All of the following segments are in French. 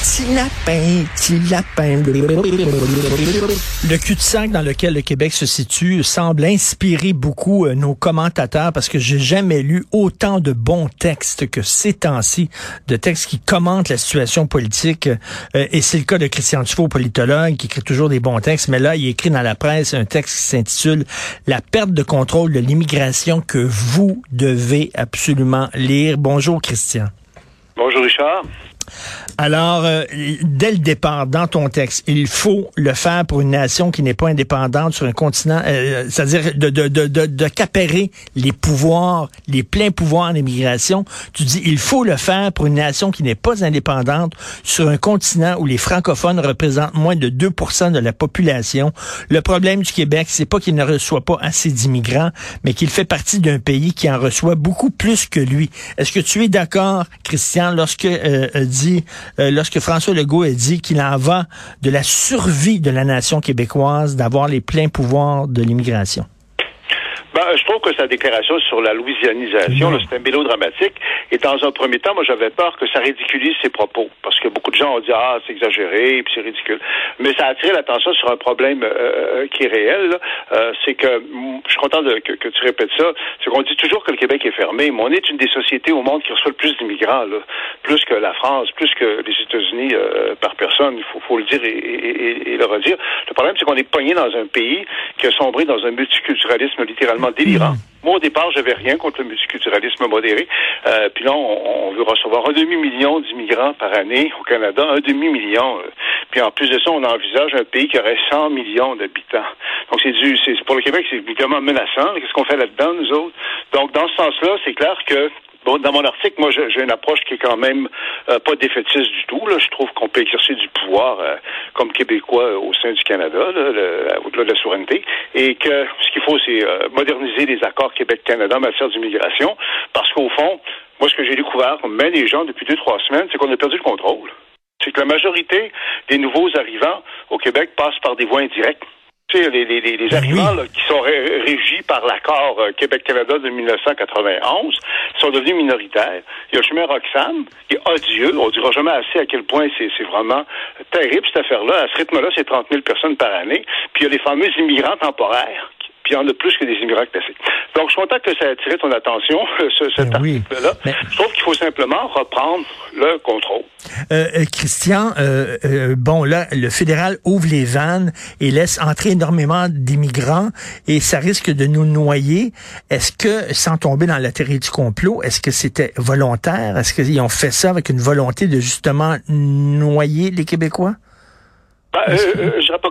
Petit lapin, petit lapin. Le cul-de-sac dans lequel le Québec se situe semble inspirer beaucoup euh, nos commentateurs parce que j'ai jamais lu autant de bons textes que ces temps-ci, de textes qui commentent la situation politique. Euh, et c'est le cas de Christian Tufo, politologue, qui écrit toujours des bons textes. Mais là, il écrit dans la presse un texte qui s'intitule La perte de contrôle de l'immigration que vous devez absolument lire. Bonjour, Christian. Bonjour, Richard. Alors, euh, dès le départ, dans ton texte, il faut le faire pour une nation qui n'est pas indépendante sur un continent, euh, c'est-à-dire de, de, de, de, de capérer les pouvoirs, les pleins pouvoirs d'immigration. Tu dis, il faut le faire pour une nation qui n'est pas indépendante sur un continent où les francophones représentent moins de 2% de la population. Le problème du Québec, c'est pas qu'il ne reçoit pas assez d'immigrants, mais qu'il fait partie d'un pays qui en reçoit beaucoup plus que lui. Est-ce que tu es d'accord, Christian, lorsque euh, dit, euh, lorsque François Legault a dit qu'il en va de la survie de la nation québécoise d'avoir les pleins pouvoirs de l'immigration. Ben, je trouve que sa déclaration sur la louisianisation, c'est un mélodramatique. Et dans un premier temps, moi, j'avais peur que ça ridiculise ses propos. Parce que beaucoup de gens ont dit, ah, c'est exagéré, puis c'est ridicule. Mais ça a attiré l'attention sur un problème euh, euh, qui est réel. Euh, c'est que, je suis content de, que, tu répètes ça, c'est qu'on dit toujours que le Québec est fermé, mais on est une des sociétés au monde qui reçoit le plus d'immigrants, plus que la France, plus que les États-Unis par personne. Il faut, faut, le dire et, et, et, le redire. Le problème, c'est qu'on est pogné dans un pays qui a sombré dans un multiculturalisme littéralement délirant. Hmm. Moi, au départ, j'avais rien contre le multiculturalisme modéré. Euh, puis là, on, veut recevoir un demi-million d'immigrants par année au Canada, un demi-million. Euh. Puis en plus de ça, on envisage un pays qui aurait 100 millions d'habitants. Donc, c'est du, c'est pour le Québec, c'est évidemment menaçant. Qu'est-ce qu'on fait là-dedans, nous autres? Donc, dans ce sens-là, c'est clair que Bon, dans mon article, moi, j'ai une approche qui est quand même euh, pas défaitiste du tout. Là. Je trouve qu'on peut exercer du pouvoir euh, comme Québécois euh, au sein du Canada, au-delà de la souveraineté, et que ce qu'il faut, c'est moderniser les accords Québec-Canada en matière d'immigration, parce qu'au fond, moi, ce que j'ai découvert, comme même les gens depuis deux, trois semaines, c'est qu'on a perdu le contrôle. C'est que la majorité des nouveaux arrivants au Québec passent par des voies indirectes les, les, les ben arrivants qui sont régis par l'accord euh, Québec-Canada de 1991 sont devenus minoritaires. Il y a le chemin Roxham, qui est odieux. On ne dira jamais assez à quel point c'est vraiment terrible, cette affaire-là. À ce rythme-là, c'est 30 000 personnes par année. Puis il y a les fameux immigrants temporaires il y en a plus que des immigrants classiques. Donc, je suis content que ça ait attiré ton attention, ce, cet ben là Je trouve qu'il faut simplement reprendre le contrôle. Euh, euh Christian, euh, euh, bon, là, le fédéral ouvre les vannes et laisse entrer énormément d'immigrants et ça risque de nous noyer. Est-ce que, sans tomber dans la théorie du complot, est-ce que c'était volontaire? Est-ce qu'ils ont fait ça avec une volonté de justement noyer les Québécois? Ben, euh, euh, je pas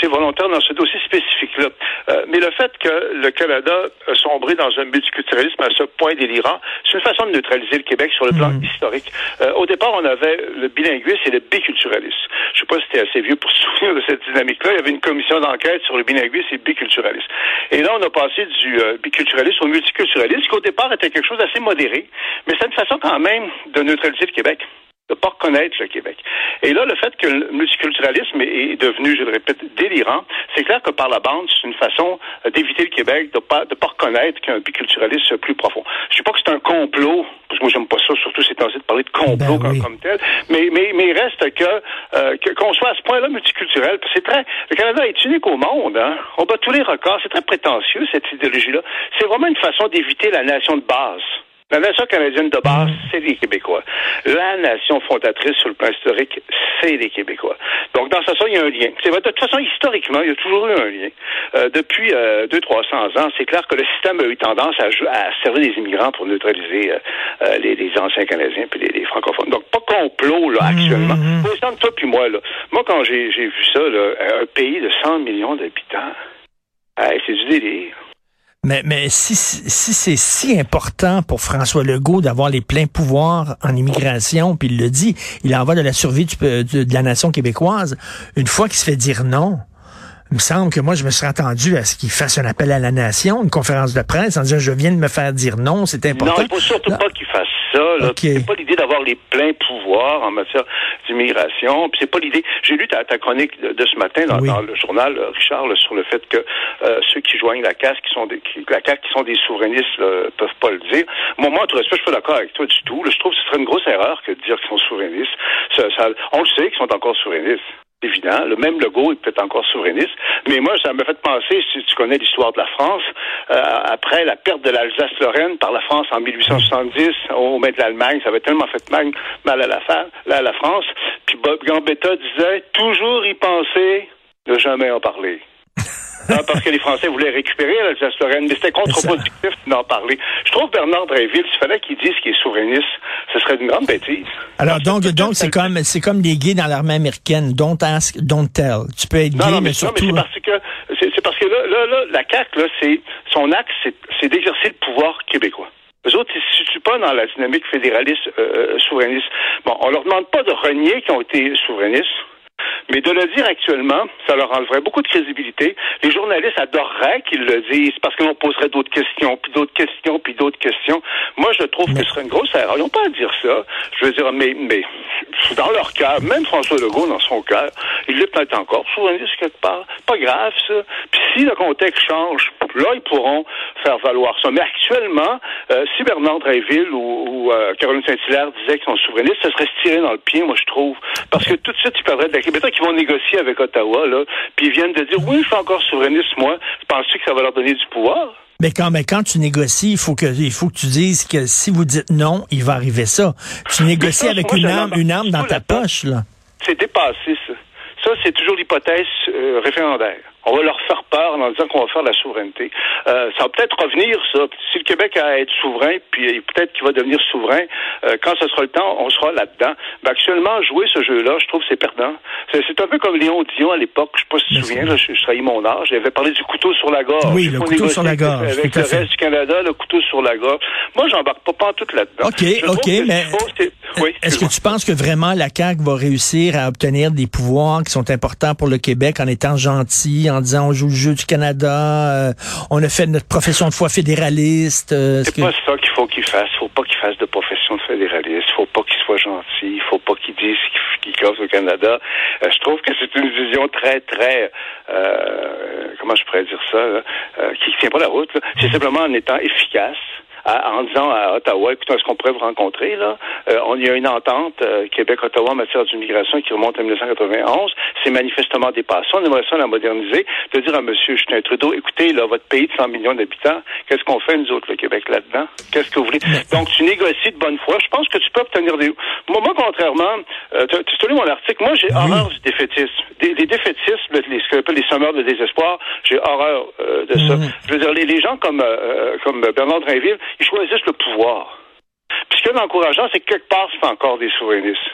c'est volontaire dans ce dossier spécifique-là. Euh, mais le fait que le Canada a sombré dans un multiculturalisme à ce point délirant, c'est une façon de neutraliser le Québec sur le plan hmm. historique. Euh, au départ, on avait le bilinguisme et le biculturalisme. Je sais pas si c'était assez vieux pour se souvenir de cette dynamique-là. Il y avait une commission d'enquête sur le bilinguisme et le biculturalisme. Et là, on a passé du euh, biculturalisme au multiculturalisme, qui au départ était quelque chose d'assez modéré, mais c'est une façon quand même de neutraliser le Québec de pas reconnaître le Québec. Et là, le fait que le multiculturalisme est devenu, je le répète, délirant, c'est clair que par la bande, c'est une façon d'éviter le Québec de pas de pas reconnaître qu'un biculturalisme plus profond. Je sais pas que c'est un complot, parce que moi j'aime pas ça, surtout c'est temps de parler de complot ben comme, tel, mais mais mais il reste euh, que qu'on soit à ce point-là multiculturel, c'est très le Canada est unique au monde, hein. On bat tous les records, c'est très prétentieux cette idéologie-là. C'est vraiment une façon d'éviter la nation de base. La nation canadienne de base, c'est les Québécois. La nation fondatrice sur le plan historique, c'est les Québécois. Donc, dans ce sens, il y a un lien. De toute façon, historiquement, il y a toujours eu un lien. Euh, depuis euh, 200-300 ans, c'est clair que le système a eu tendance à, à servir les immigrants pour neutraliser euh, euh, les, les, anciens Canadiens puis les, francophones. Donc, pas complot, là, actuellement. Mm -hmm. toi puis moi, là. Moi, quand j'ai vu ça, là, un pays de 100 millions d'habitants, c'est du délire. Mais, mais si, si c'est si important pour François Legault d'avoir les pleins pouvoirs en immigration, puis il le dit, il en va de la survie de, la nation québécoise, une fois qu'il se fait dire non, il me semble que moi, je me serais attendu à ce qu'il fasse un appel à la nation, une conférence de presse, en disant, je viens de me faire dire non, c'est important. Non, il faut surtout pas qu'il fasse ça ça. C'est pas l'idée d'avoir les pleins pouvoirs en matière d'immigration. Puis c'est pas l'idée. J'ai lu ta, chronique de, ce matin dans, le journal, euh, Richard, sur le fait que euh, ceux qui joignent la casse, qui sont des, qui, la CAQ, qui sont des souverainistes, ne peuvent pas le dire. Moi, moi, en tout respect, je suis pas d'accord avec toi du tout. je trouve que ce serait une grosse erreur que de dire qu'ils sont souverainistes. on le sait qu'ils sont encore souverainistes évident. Le même logo est peut-être encore souverainiste. Mais moi, ça me fait penser, si tu connais l'histoire de la France, euh, après la perte de l'Alsace-Lorraine par la France en 1870 au main de l'Allemagne, ça avait tellement fait mal, à la, à la France. Puis Bob Gambetta disait toujours y penser, ne jamais en parler. Ah, parce que les Français voulaient récupérer l'Alsace-Lorraine, mais c'était contre-productif d'en parler. Je trouve Bernard Dréville, s'il fallait qu'il dise qu'il est souverainiste, ce serait une grande bêtise. Alors, donc, donc c'est comme, c'est comme les gays dans l'armée américaine. Don't ask, don't tell. Tu peux être gay, mais, surtout... c'est parce que, c'est parce que là, là, là la CAQ, là, c'est, son axe, c'est d'exercer le pouvoir québécois. Les autres, ils se situent pas dans la dynamique fédéraliste, euh, euh, souverainiste. Bon, on leur demande pas de renier qu'ils ont été souverainistes. Mais de le dire actuellement, ça leur enleverait beaucoup de crédibilité. Les journalistes adoreraient qu'ils le disent parce qu'on poserait d'autres questions, puis d'autres questions, puis d'autres questions. Moi, je trouve que ce serait une grosse erreur. Ils n'ont pas à dire ça. Je veux dire, mais, mais dans leur cas, même François Legault, dans son cœur, il l'est peut-être encore souverainiste quelque part. Pas grave, ça. Puis si le contexte change, là, ils pourront faire valoir ça. Mais actuellement, euh, si Bernard Dreyville ou, euh, Caroline Saint-Hilaire disaient qu'ils sont souverainistes, ça serait se tirer dans le pied, moi, je trouve. Parce que tout de suite, ils perdraient de la Québec qui vont négocier avec Ottawa, là, puis ils viennent de dire, oui, je suis encore souverainiste, moi. Penses-tu que ça va leur donner du pouvoir? Mais quand, mais quand tu négocies, il faut que, il faut que tu dises que si vous dites non, il va arriver ça. Tu négocies avec une arme, une arme dans ta poche, là. C'est dépassé, c'est toujours l'hypothèse euh, référendaire. On va leur faire peur en disant qu'on va faire la souveraineté. Euh, ça va peut-être revenir, ça. Si le Québec a à être souverain, puis peut-être qu'il va devenir souverain, euh, quand ce sera le temps, on sera là-dedans. Mais actuellement, jouer ce jeu-là, je trouve c'est perdant. C'est un peu comme Léon Dion à l'époque. Je sais pas si tu te souviens, là, je, je trahis mon âge. Il avait parlé du couteau sur la gorge. Oui, le couteau sur la gorge. Avec le reste du Canada, le couteau sur la gorge. Moi, j'embarque pas, pas tout là-dedans. OK, OK, mais est-ce que tu penses que vraiment la CAQ va réussir à obtenir des pouvoirs qui sont importants pour le Québec en étant gentil, en disant on joue le jeu du Canada, euh, on a fait notre profession de foi fédéraliste. Euh, c'est pas ça qu'il faut qu'il fasse. Faut pas qu'il fasse de profession de fédéraliste. Faut pas qu'il soit gentil. Il faut pas qu'il dise qu'il cause au Canada. Euh, je trouve que c'est une vision très, très, comment je pourrais dire ça, qui tient pas la route. C'est simplement en étant efficace en disant à Ottawa, écoutez, est-ce qu'on pourrait vous rencontrer là? Euh, On y a une entente euh, Québec-Ottawa en matière d'immigration qui remonte à 1991. C'est manifestement dépassé. On aimerait ça la moderniser, de dire à M. Justin Trudeau, écoutez, là, votre pays de 100 millions d'habitants, qu'est-ce qu'on fait nous autres, le Québec là-dedans? Qu'est-ce que vous voulez? Donc, tu négocies de bonne foi. Je pense que tu peux obtenir des. Moi, contrairement, euh, tu as lu mon article. Moi, j'ai horreur du défaitisme. Des, les défaitistes, les, ce qu'on appelle les sommeurs de désespoir, j'ai horreur euh, de ça. Mhm. Je veux dire, les, les gens comme comme Bernard Drainville, ils choisissent le pouvoir. Puis ce qui est encourageant, c'est que quelque part, c'est encore des souverainistes.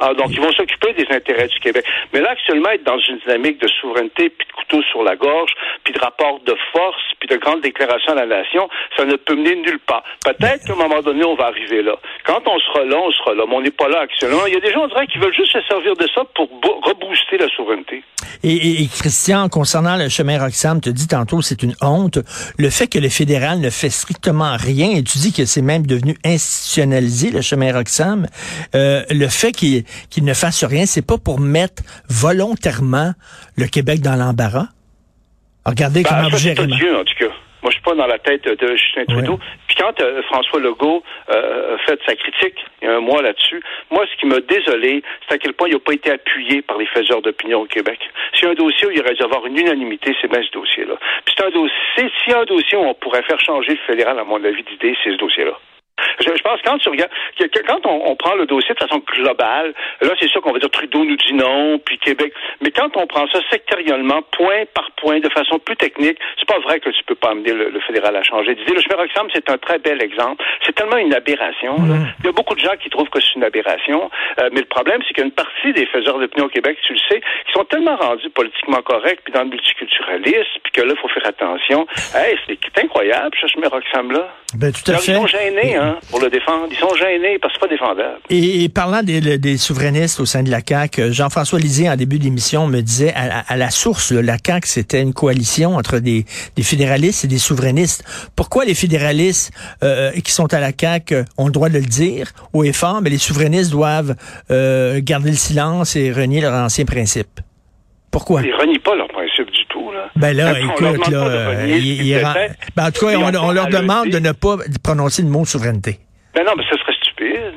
Ah, donc, ils vont s'occuper des intérêts du Québec. Mais là, actuellement, être dans une dynamique de souveraineté, puis de couteau sur la gorge, puis de rapport de force, puis de grandes déclarations à la nation, ça ne peut mener nulle part. Peut-être qu'à un moment donné, on va arriver là. Quand on sera là, on sera là. On n'est pas là actuellement. Il y a des gens, on dirait, qui veulent juste se servir de ça pour rebooster la souveraineté. Et, Christian, concernant le chemin Roxham, te dis tantôt, c'est une honte. Le fait que le fédéral ne fait strictement rien, et tu dis que c'est même devenu institutionnalisé, le chemin Roxham, euh, le fait qu'il ne fasse rien, c'est pas pour mettre volontairement le Québec dans l'embarras? Regardez ben, comment vous gérez. en tout cas. Moi, je suis pas dans la tête de Justin Trudeau. Puis quand euh, François Legault euh, a fait sa critique il y a un mois là-dessus, moi, ce qui m'a désolé, c'est à quel point il n'a pas été appuyé par les faiseurs d'opinion au Québec. A un dossier où il aurait dû avoir une unanimité, c'est bien ce dossier-là. Puis c'est un dossier, s'il y a un dossier où on pourrait faire changer le fédéral, à mon avis d'idée, c'est ce dossier-là. Je, pense que quand tu regardes, quand on, prend le dossier de façon globale, là, c'est sûr qu'on va dire Trudeau nous dit non, puis Québec. Mais quand on prend ça sectoriellement, point par point, de façon plus technique, c'est pas vrai que tu peux pas amener le, fédéral à changer d'idée. Le chemin c'est un très bel exemple. C'est tellement une aberration. Mm-hmm. Il y a beaucoup de gens qui trouvent que c'est une aberration. Euh, mais le problème, c'est qu'une partie des faiseurs d'opinion au Québec, tu le sais, qui sont tellement rendus politiquement corrects, puis dans le multiculturalisme, puis que là, il faut faire attention. Hey, c'est incroyable, ce chemin là. Ben, tout à fait. Ils sont gênés, hein. Pour le défendre. Ils sont gênés parce que c'est pas défendable. Et, parlant des, des, souverainistes au sein de la CAQ, Jean-François Lisée, en début d'émission, me disait à, la source, la CAQ, c'était une coalition entre des, des, fédéralistes et des souverainistes. Pourquoi les fédéralistes euh, qui sont à la CAQ ont le droit de le dire au effort, mais les souverainistes doivent euh, garder le silence et renier leurs anciens principes? Pourquoi? Ils renient pas leurs principes. Là. Ben là, écoute, là, ben, en tout cas, on, leur demande de ne pas prononcer le mot souveraineté. Ben non, mais ce serait stupide.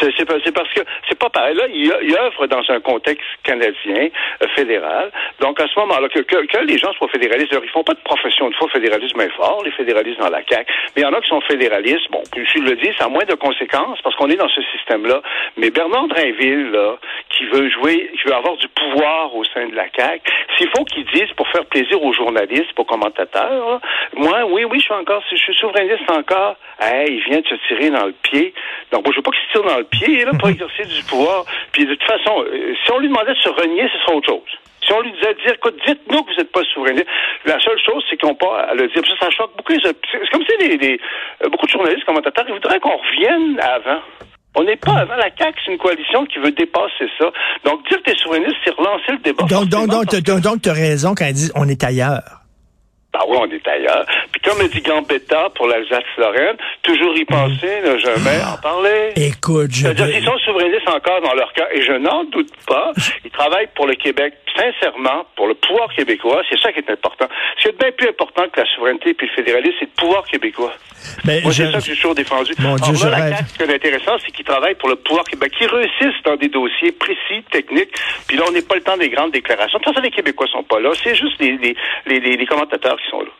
C'est parce que c'est pas pareil. Là, il, il œuvre dans un contexte canadien, euh, fédéral. Donc, à ce moment-là, que, que, les gens soient fédéralistes, ils font pas de profession de foi fédéralisme est fort, les fédéralistes dans la CAQ. Mais il y en a qui sont fédéralistes. Bon, je le dis, ça a moins de conséquences parce qu'on est dans ce système-là. Mais Bernard Drainville, là, qui veut jouer, qui veut avoir du pouvoir au sein de la CAQ, s'il faut qu'il dise pour faire plaisir aux journalistes, aux commentateurs, moi, oui, oui, je suis encore, je suis souverainiste encore. Hey, il vient de se tirer dans le pied. Donc, moi, je veux pas qu'il se tire dans le pied, là, pour exercer du pouvoir. Puis, de toute façon, euh, si on lui demandait de se renier, ce serait autre chose. Si on lui disait dire, écoute, dites-nous que vous n'êtes pas souverainiste, la seule chose, c'est qu'on pas à le dire. Ça, ça choque beaucoup. C'est comme si les, les, euh, beaucoup de journalistes, commentateurs, ils voudraient qu'on revienne avant. On n'est pas avant la CAQ, c'est une coalition qui veut dépasser ça. Donc, dire que tu es souverainiste, c'est relancer le débat. Donc, donc, donc, donc, tu as raison quand ils disent on est ailleurs. Ah oui, on est ailleurs. Comme le dit Gambetta pour l'Alsace-Lorraine, toujours y penser, ne jamais en parler. Écoute, je... C'est-à-dire qu'ils sont souverainistes encore dans leur cas, et je n'en doute pas. Ils travaillent pour le Québec, sincèrement, pour le pouvoir québécois. C'est ça qui est important. Ce qui est bien plus important que la souveraineté et le fédéralisme, c'est le pouvoir québécois. Moi, c'est ça que j'ai toujours défendu. Mon Dieu, la ce qui est intéressant, c'est qu'ils travaillent pour le pouvoir québécois, qu'ils réussissent dans des dossiers précis, techniques. Puis là, on n'est pas le temps des grandes déclarations. De toute façon, les Québécois sont pas là. C'est juste les, les, les, les commentateurs qui sont là.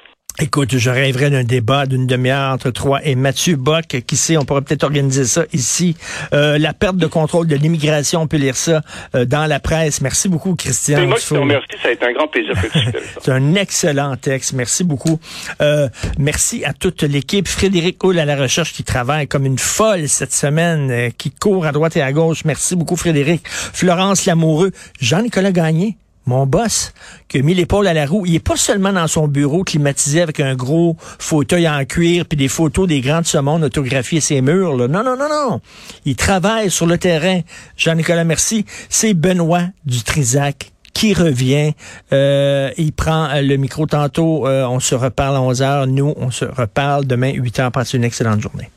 Écoute, je rêverais d'un débat d'une demi-heure entre toi et Mathieu Bock. Qui sait, on pourrait peut-être organiser ça ici. Euh, la perte de contrôle de l'immigration, on peut lire ça euh, dans la presse. Merci beaucoup, Christian. C'est moi qui te remercie. Ça a été un grand plaisir. C'est un excellent texte. Merci beaucoup. Euh, merci à toute l'équipe. Frédéric Hull à la recherche qui travaille comme une folle cette semaine, qui court à droite et à gauche. Merci beaucoup, Frédéric. Florence Lamoureux. Jean-Nicolas Gagné mon boss, qui a mis l'épaule à la roue, il est pas seulement dans son bureau climatisé avec un gros fauteuil en cuir puis des photos des grands de ce monde autographiées ses murs. Non, non, non, non. Il travaille sur le terrain. Jean-Nicolas Merci. C'est Benoît Dutrisac qui revient. Euh, il prend le micro tantôt. Euh, on se reparle à 11 heures. Nous, on se reparle demain 8 heures. Passez une excellente journée.